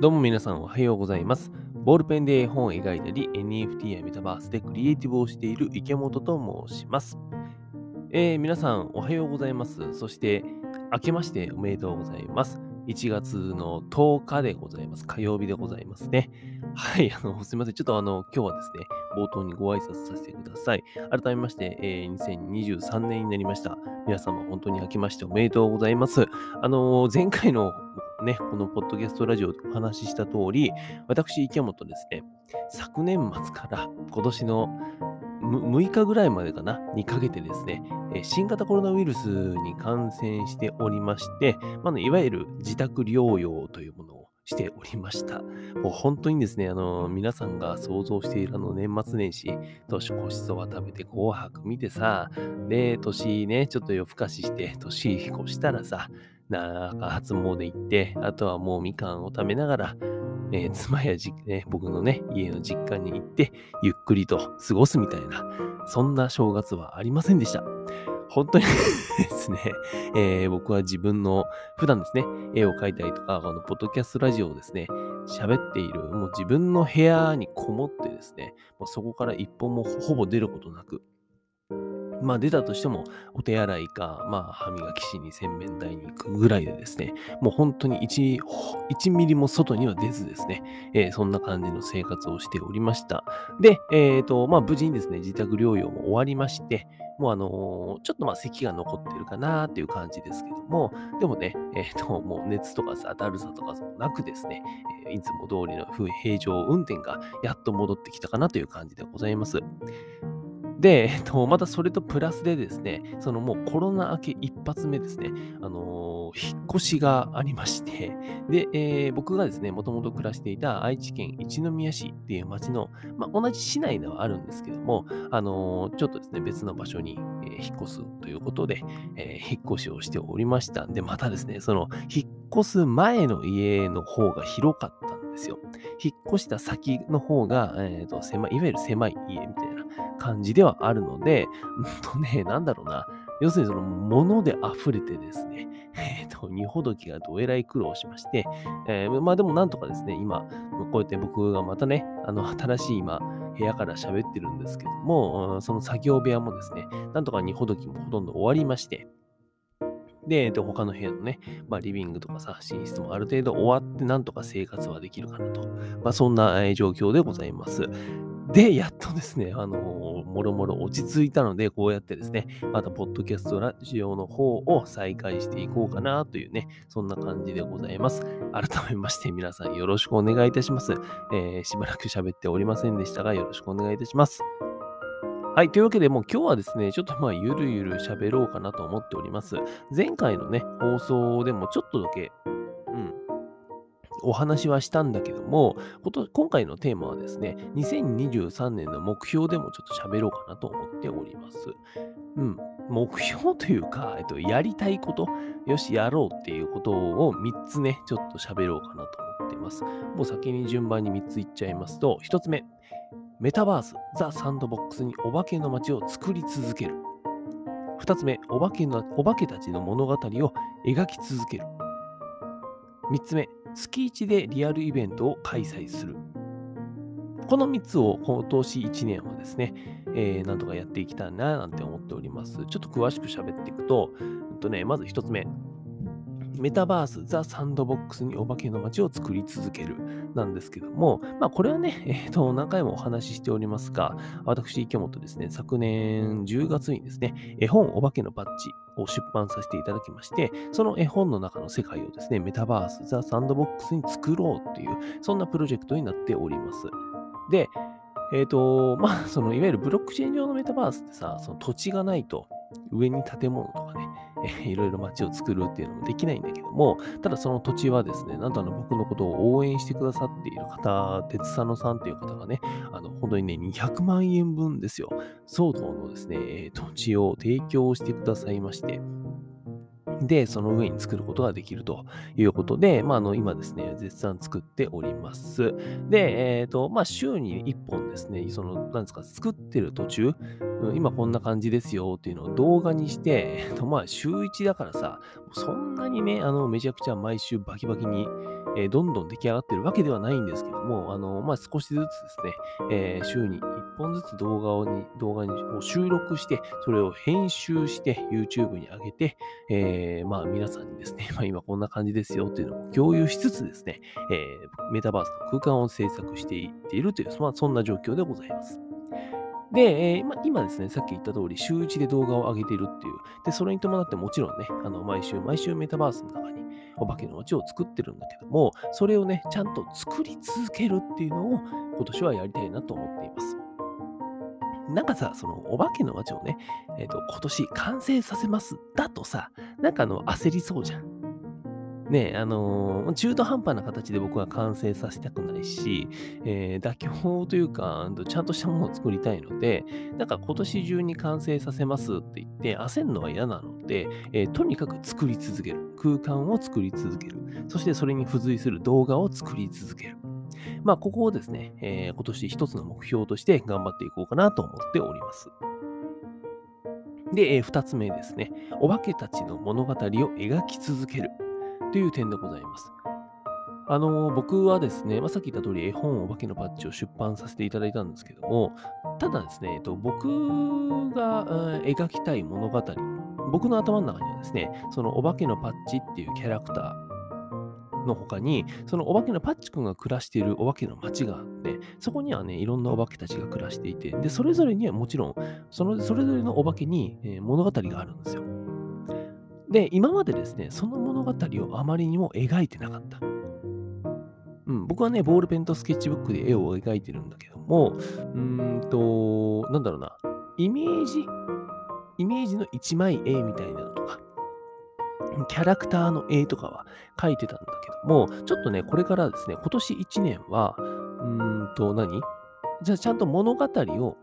どうも皆さんおはようございます。ボールペンで絵本を描いたり、NFT やメタバースでクリエイティブをしている池本と申します。えー皆さんおはようございます。そして、明けましておめでとうございます。1月の10日でございます。火曜日でございますね。はい、あの、すみません。ちょっとあの、今日はですね、冒頭にご挨拶させてください。改めまして、えー2023年になりました。皆様本当に明けましておめでとうございます。あのー前回のね、このポッドキャストラジオでお話しした通り、私、池本ですね、昨年末から今年の6日ぐらいまでかな、にかけてですね、新型コロナウイルスに感染しておりまして、まあねいわゆる自宅療養というものをしておりました。もう本当にですね、あの皆さんが想像しているあの年末年始、年越しそば食べて紅白見てさ、で、年ね、ちょっと夜更かしして、年越したらさ、なんか初詣行って、あとはもうみかんを食べながら、えー妻やじ、ね、僕のね、家の実家に行って、ゆっくりと過ごすみたいな、そんな正月はありませんでした。本当にですね、えー僕は自分の普段ですね、絵を描いたりとか、このポッドキャストラジオをですね、喋っている、もう自分の部屋にこもってですね、もうそこから一本もほぼ出ることなく、まあ出たとしても、お手洗いか、まあ歯磨きしに洗面台に行くぐらいでですね、もう本当に 1, 1ミリも外には出ずですね、えーそんな感じの生活をしておりました。で、えっ、と、まあ無事にですね、自宅療養も終わりまして、もうあのーちょっとまあ咳が残ってるかなっていう感じですけども、でもね、えっ、と、もう熱とかさ、だるさとかもなくですね、えいつも通りの平常運転がやっと戻ってきたかなという感じでございます。で、えっと、またそれとプラスでですね、そのもうコロナ明け一発目ですね、あのー引っ越しがありまして、で、えー僕がですね、もともと暮らしていた愛知県一宮市っていう町の、まあ、同じ市内ではあるんですけども、あのーちょっとですね、別の場所に、え引っ越すということで、えー引っ越しをしておりました。で、またですね、その、引っ越す前の家の方が広かったんですよ。引っ越した先の方が、えーと狭い、いわゆる狭い家みたいな感じではあるので、う んとね、なんだろうな、要するにその物で溢れてですね、えっ、と、荷ほどきがどえらい苦労しまして、えーまあでもなんとかですね、今、こうやって僕がまたね、あの、新しい今、部屋から喋ってるんですけども、その作業部屋もですね、なんとか荷ほどきもほとんど終わりまして、で、で他の部屋のね、まあ、リビングとかさ、寝室もある程度終わって、なんとか生活はできるかなと。まあ、そんな状況でございます。で、やっとですね、あのーもろもろ落ち着いたので、こうやってですね、また、ポッドキャストラジオの方を再開していこうかなというね、そんな感じでございます。改めまして、皆さんよろしくお願いいたします。えーしばらく喋っておりませんでしたが、よろしくお願いいたします。はい。というわけで、もう今日はですね、ちょっとまあ、ゆるゆる喋ろうかなと思っております。前回のね、放送でもちょっとだけ、うん、お話はしたんだけども、今回のテーマはですね、2023年の目標でもちょっと喋ろうかなと思っております。うん。目標というか、えっと、やりたいこと、よし、やろうっていうことを3つね、ちょっと喋ろうかなと思っています。もう先に順番に3ついっちゃいますと、1つ目、メタバース、ザ・サンドボックスにお化けの街を作り続ける。2つ目、お化けのお化けたちの物語を描き続ける。3つ目、月1でリアルイベントを開催する。この3つを今年1年はですね、えーなんとかやっていきたいななんて思っております。ちょっと詳しく喋っていくと、うんとね、まず1つ目。メタバース、ザ・サンドボックスにお化けの街を作り続けるなんですけども、まあこれはね、えーと、何回もお話ししておりますが、私、池本ですね、昨年10月にですね、絵本お化けのバッジを出版させていただきまして、その絵本の中の世界をですね、メタバース、ザ・サンドボックスに作ろうっていう、そんなプロジェクトになっております。で、えっ、と、まあ、その、いわゆるブロックチェーン上のメタバースってさ、その土地がないと、上に建物とかね、いろいろ街を作るっていうのもできないんだけども、ただその土地はですね、なんとあの僕のことを応援してくださっている方、鉄佐野さんっていう方がね、あの本当にね、200万円分ですよ、相当のですね、土地を提供してくださいまして、で、その上に作ることができるということで、まあ、あの今ですね、絶賛作っております。で、えっ、ー、と、まあ、週に1本ですね、その、なんですか、作ってる途中、今こんな感じですよっていうのを動画にして、えー、とまあ、週1だからさ、そんなにね、あの、めちゃくちゃ毎週バキバキに、えー、どんどん出来上がってるわけではないんですけども、あの、まあ、少しずつですね、えー、週に1本ずつ動画をに動画を収録して、それを編集して YouTube に上げて、えー、まあ、皆さんにですね、まあ、今こんな感じですよっていうのを共有しつつですね、え、メタバースの空間を制作していっているという、まあ、そんな状況でございます。で、えー、ま今ですね、さっき言った通り、週1で動画を上げているっていう。で、それに伴ってもちろんね、あの毎週、毎週メタバースの中にお化けの街を作ってるんだけども、それをね、ちゃんと作り続けるっていうのを今年はやりたいなと思っています。なんかさ、そのお化けの街をね、えっ、ー、と、今年完成させます。だとさ、なんかあの、焦りそうじゃん。ね、あのー、中途半端な形で僕は完成させたくないし、えー、妥協というか、ちゃんとしたものを作りたいので、なんか今年中に完成させますって言って焦るのは嫌なので、えー、とにかく作り続ける。空間を作り続ける。そしてそれに付随する動画を作り続ける。まあ、ここをですね、え、今年一つの目標として頑張っていこうかなと思っております。で、えー、二つ目ですね。お化けたちの物語を描き続ける。という点でございます。あの、僕はですね、まあ、さっき言った通り絵本お化けのパッチを出版させていただいたんですけども、ただですね、えっと、僕が描きたい物語、僕の頭の中にはですね、そのお化けのパッチっていうキャラクターの他に、そのお化けのパッチ君が暮らしているお化けの街があって、そこにはね、いろんなお化けたちが暮らしていて、で、それぞれにはもちろん、そのそれぞれのお化けに、えー、物語があるんですよ。で、今までですね、その物語をあまりにも描いてなかった。うん、僕はね、ボールペンとスケッチブックで絵を描いてるんだけども、うーんと、なんだろうな、イメージ、イメージの一枚絵みたいなのとか、キャラクターの絵とかは描いてたんだけども、ちょっとね、これからですね、今年1年は、うーんと何、じゃあちゃんと物語を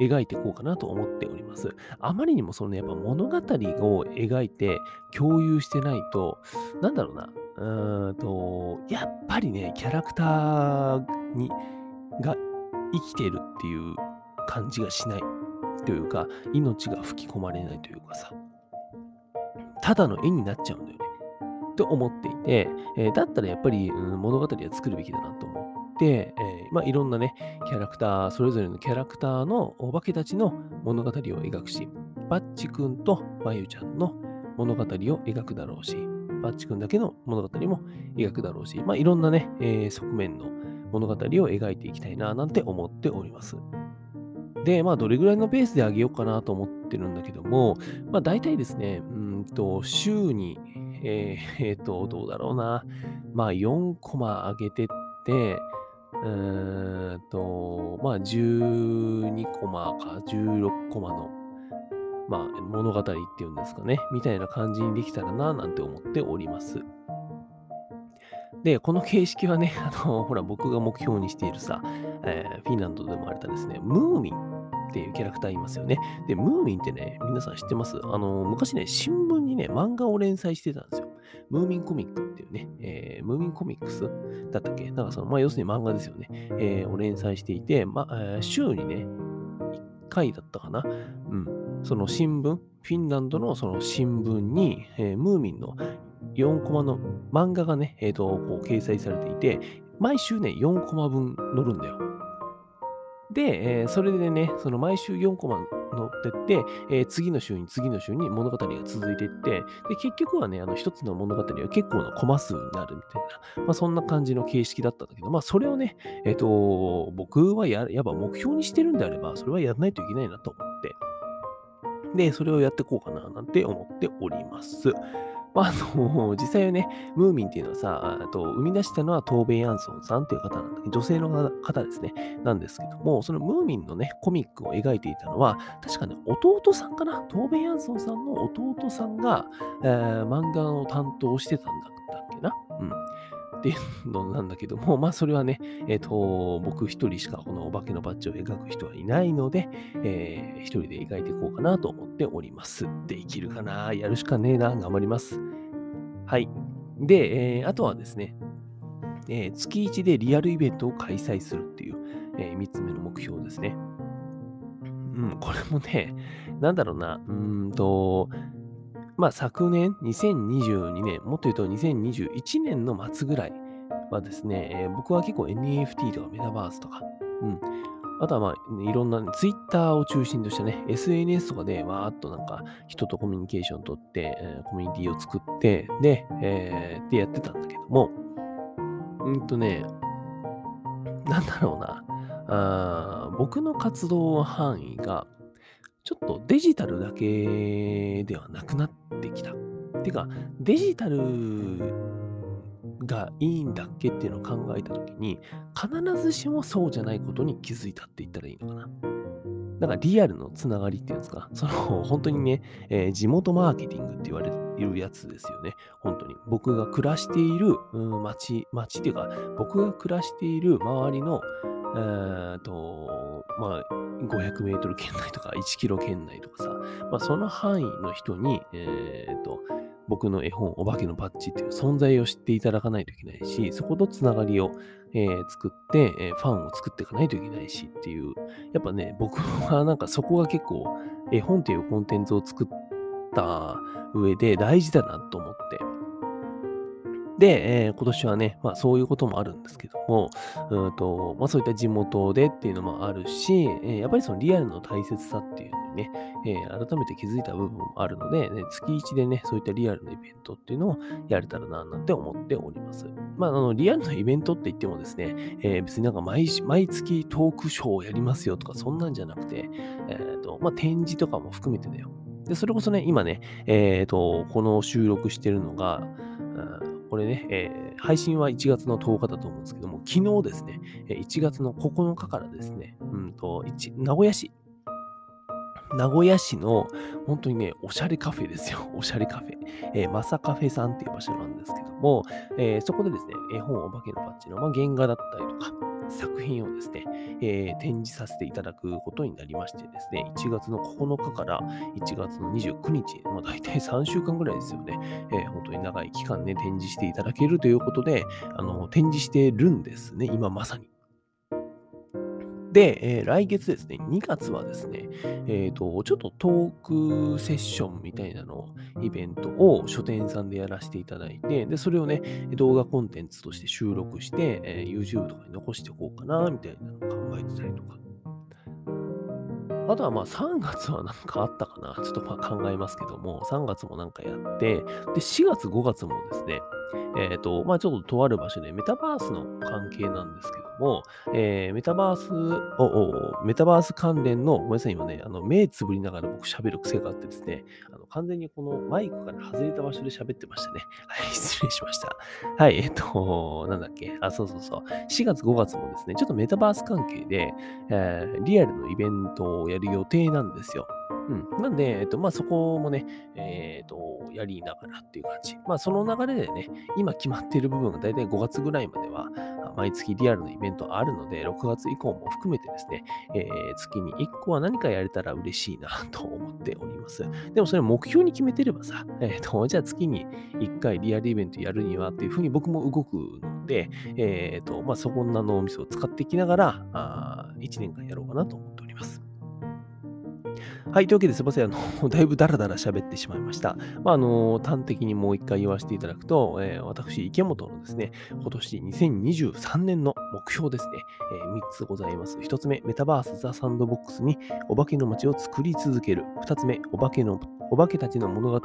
描いていこうかなと思っております。あまりにもその、ね、やっぱ物語を描いて共有してないと、なんだろうな、うーんと、やっぱりね、キャラクターにが生きてるっていう感じがしないというか、命が吹き込まれないというかさ、ただの絵になっちゃうんだよね。と思っていて、えー、だったらやっぱり、うん、物語は作るべきだなと思って、えー、まあ、いろんなね、キャラクター、それぞれのキャラクターのお化けたちの物語を描くし、バッチ君とまゆちゃんの物語を描くだろうし、バッチ君だけの物語も描くだろうし、まあ、いろんなね、えー、側面の物語を描いていきたいな、なんて思っております。で、まあ、どれぐらいのペースで上げようかなと思ってるんだけども、まあ、大体ですね、うんと、週に、えー、えー、と、どうだろうな、まあ、4コマ上げてって、うーんと、まあ、12コマか16コマの、まあ、物語っていうんですかね、みたいな感じにできたらな、なんて思っております。で、この形式はね、あの、ほら、僕が目標にしているさ、えー、フィンランドで生まれたですね、ムーミンっていうキャラクターいますよね。で、ムーミンってね、皆さん知ってます？あの、昔ね、新聞にね、漫画を連載してたんですよ。ムーミンコミックっていうね、えー、ムーミンコミックスだったっけ？なんかその、まあ、要するに漫画ですよね。えー、を連載していて、まあ、週にね、1回だったかな？うん。その新聞、フィンランドのその新聞に、えー、ムーミンの4コマの漫画がね、えっ、ー、と、こう掲載されていて、毎週ね、4コマ分載るんだよ。で、えー、それでね、その毎週4コマ乗ってって、えー、次の週に次の週に物語が続いていって、で、結局はね、あの一つの物語は結構なコマ数になるみたいな、まあそんな感じの形式だったんだけど、まあそれをね、えっ、ー、と、僕はややっぱ目標にしてるんであれば、それはやらないといけないなと思って、で、それをやっていこうかななんて思っております。まあ、あの、実際はね、ムーミンっていうのはさ、と生み出したのはトーベイ・アンソンさんっていう方なんだけど、女性の方ですね、なんですけども、そのムーミンのね、コミックを描いていたのは、確かね、弟さんかな？トーベイ・アンソンさんの弟さんが、えー、漫画を担当してたんだったっけな？うん。っていうのなんだけども、まあそれはね、えっ、と、僕一人しかこのお化けのバッジを描く人はいないので、えー、一人で描いていこうかなと思っております。できるかな？やるしかねえな？頑張ります。はい。で、えー、あとはですね、えー、月1でリアルイベントを開催するっていう、えー、3つ目の目標ですね。うん、これもね、なんだろうな、うーんと、まあ昨年、2022年、もっと言うと2021年の末ぐらいはですね、えー、僕は結構 NFT とかメタバースとか、うん、あとはまあ、いろんな、ツイッターを中心としたね、SNS とかでわーっとなんか人とコミュニケーション取って、えー、コミュニティを作って、で、えー、でやってたんだけども、うんとね、なんだろうな。あ僕の活動範囲が、ちょっとデジタルだけではなくなってきた。てか、デジタルがいいんだっけっていうのを考えたときに、必ずしもそうじゃないことに気づいたって言ったらいいのかな。だかリアルのつながりっていうんですか、その本当にね、えー、地元マーケティングって言われるやつですよね。本当に。僕が暮らしている、うん、町、町っていうか、僕が暮らしている周りの、えー、と、まあ、500メートル圏内とか1キロ圏内とかさ、まあ、その範囲の人に、えー、と、僕の絵本、お化けのバッジっていう存在を知っていただかないといけないし、そことつながりを、えー、作って、えー、ファンを作っていかないといけないしっていう、やっぱね、僕はなんかそこが結構、絵本っていうコンテンツを作った上で大事だなと思って、で、えー、今年はね、まあそういうこともあるんですけども、うんとまあ、そういった地元でっていうのもあるし、えー、やっぱりそのリアルの大切さっていうにね、えー、改めて気づいた部分もあるので、ね、月1でね、そういったリアルのイベントっていうのをやれたらな、なんて思っております。まあ、あの、リアルのイベントって言ってもですね、えー、別になんか毎毎月トークショーをやりますよとか、そんなんじゃなくて、えっ、と、まあ、展示とかも含めてだよ。で、それこそね、今ね、えっ、と、この収録してるのが、これね、えー、配信は1月の10日だと思うんですけども、昨日ですね、1月の9日からですね、うんと、名古屋市、名古屋市の本当にね、おしゃれカフェですよ。おしゃれカフェ。えー、マサカフェさんっていう場所なんですけども、えー、そこでですね、絵本お化けのバッジの、まあ、原画だったりとか、作品をですね、えー、展示させていただくことになりましてですね、1月の9日から1月の29日、まあ、大体3週間ぐらいですよね、えー、本当に長い期間ね、展示していただけるということで、あの展示してるんですね、今まさに。で、えー、来月ですね、2月はですね、えっ、ー、と、ちょっとトークセッションみたいなの、イベントを書店さんでやらせていただいて、で、それをね、動画コンテンツとして収録して、えー、YouTube とかに残しておこうかな、みたいなのを考えてたりとか。あとはまあ3月はなんかあったかな。ちょっとまあ考えますけども、3月もなんかやって、で、4月5月もですね、えっ、ー、と、まあちょっととある場所でメタバースの関係なんですけども、えー、メタバースおメタバース関連の、ごめんなさい、今ね、あの目つぶりながら僕喋る癖があってですね、あの完全にこのマイクから外れた場所で喋ってましたね。はい、失礼しました。はい、えっ、と、なんだっけ、あ、そうそうそう。4月5月もですね、ちょっとメタバース関係で、えー、リアルのイベントをやる予定なんですよ。うん。なんで、えっと、まあ、そこもね、えっ、と、やりながらっていう感じ。まあ、その流れでね、今決まっている部分が大体5月ぐらいまでは、毎月リアルのイベントあるので、6月以降も含めてですね、えー、月に1個は何かやれたら嬉しいな と思っております。でもそれ目標に決めてればさ、え、ー、と、じゃあ月に1回リアルイベントやるにはっていうふうに僕も動くので、え、ー、と、まあ、そこんな脳みそを使っていきながら、あ1年間やろうかなと思っております。はい。というわけですいません。あの、だいぶダラダラ喋ってしまいました。まあ、あの、端的にもう一回言わせていただくと、えー、私、池本のですね、今年2023年の目標ですね、えー、3つございます。1つ目、メタバースザ・サンドボックスにお化けの街を作り続ける。2つ目、お化けの、お化けたちの物語を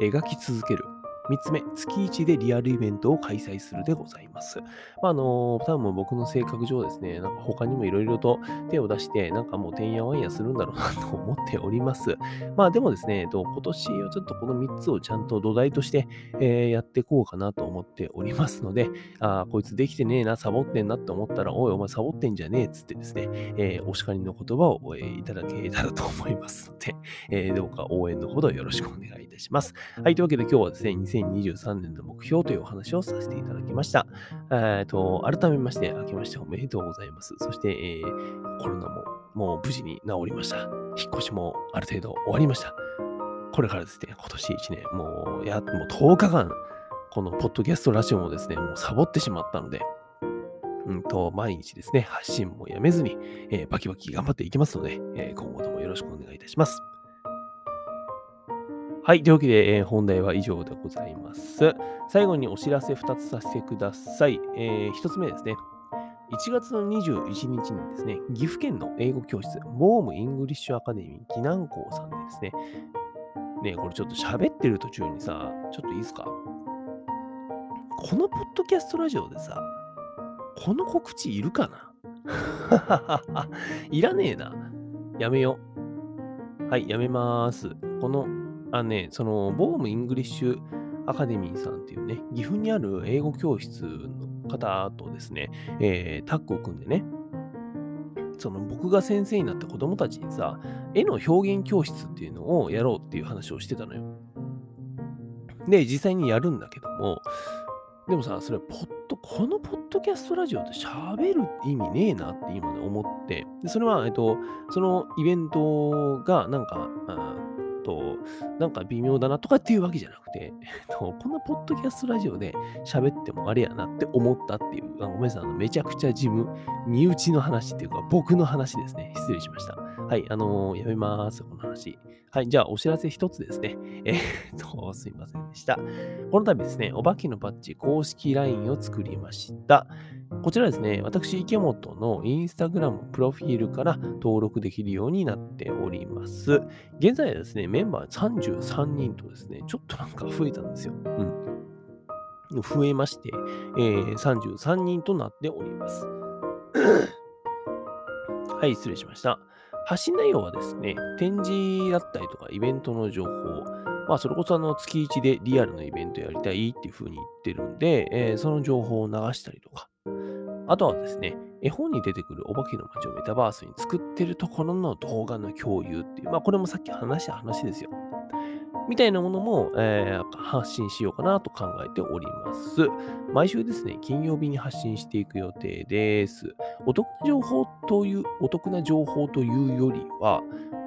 描き続ける。3つ目、月1でリアルイベントを開催するでございます。まあ、あの、多分僕の性格上ですね、なんか他にもいろいろと手を出して、なんかもうてんやわんやするんだろうなと思っております。まあでもですね、今年はちょっとこの3つをちゃんと土台として、えー、やっていこうかなと思っておりますので、あこいつできてねえな、サボってんなって思ったら、おい、お前サボってんじゃねえっつってですね、えー、お叱りの言葉を、いただけたらと思いますので、えー、どうか応援のほどよろしくお願いい。たします。はい、というわけで今日はですね、2023年の目標というお話をさせていただきました。えっと、改めまして、明けましておめでとうございます。そして、えー、コロナももう無事に治りました。引っ越しもある程度終わりました。これからですね、今年1年、もう、や、もう10日間、このポッドキャストラジオもですね、もうサボってしまったので、うんと、毎日ですね、発信もやめずに、えー、バキバキ頑張っていきますので、えー、今後ともよろしくお願いいたします。はい。というわけで、えー、本題は以上でございます。最後にお知らせ2つさせてください。えー、1つ目ですね。1月の21日にですね、岐阜県の英語教室、ボーム English Academy、岐南校さんでですね、ねこれちょっと喋ってる途中にさ、ちょっといいですか？このポッドキャストラジオでさ、この告知いるかな？いらねえな。やめよう。はい、やめまーす。この、あね、その、ボーム English Academy さんっていうね、岐阜にある英語教室の方とですね、えー、タッグを組んでね、その僕が先生になった子供たちにさ、絵の表現教室っていうのをやろうっていう話をしてたのよ。で、実際にやるんだけども、でもさ、それポッド、このポッドキャストラジオで喋る意味ねえなって今ね思って、でそれは、えっと、そのイベントがなんか、と、なんか微妙だなとかっていうわけじゃなくて、こんなポッドキャストラジオで喋ってもあれやなって思ったっていう、あごめんなさい、めちゃくちゃ自分、身内の話っていうか、僕の話ですね。失礼しました。はい、あのー、やめます、この話。はい、じゃあお知らせ一つですね。えー、っと、すいませんでした。この度ですね、お化けのバッジ公式 LINE を作りました。こちらですね、私、池本のインスタグラムプロフィールから登録できるようになっております。現在はですね、メンバー33人とですね、ちょっとなんか増えたんですよ。うん。増えまして、えー、33人となっております。はい、失礼しました。発信内容はですね、展示だったりとかイベントの情報、まあ、それこそあの月1でリアルのイベントやりたいっていう風に言ってるんで、えー、その情報を流したりとか、あとはですね、絵本に出てくるお化けの街をメタバースに作ってるところの動画の共有っていう、まあこれもさっき話した話ですよ。みたいなものも、えー、発信しようかなと考えております。毎週ですね、金曜日に発信していく予定です。お得な情報という、お得な情報というよりは、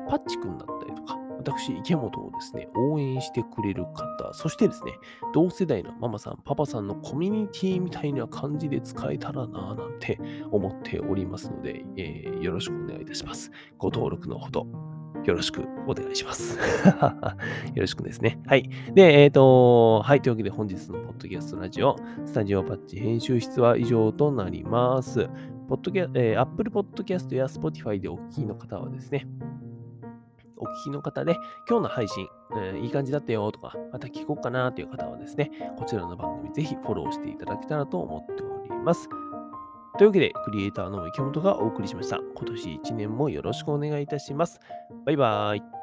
パッチ君だったりとか、私、池本をですね、応援してくれる方、そしてですね、同世代のママさん、パパさんのコミュニティみたいな感じで使えたらなぁなんて思っておりますので、えー、よろしくお願いいたします。ご登録のほど。よろしくお願いします。よろしくですね。はい。で、えっ、ー、と、はい。というわけで本日のポッドキャストラジオ、スタジオパッチ編集室は以上となります。ポッドキャえー、Apple Podcast や Spotify でお聞きの方はですね、お聞きの方で、今日の配信、うん、いい感じだったよとか、また聞こうかなという方はですね、こちらの番組ぜひフォローしていただけたらと思っております。というわけで、クリエイターの池本がお送りしました。今年1年もよろしくお願いいたします。バイバーイ。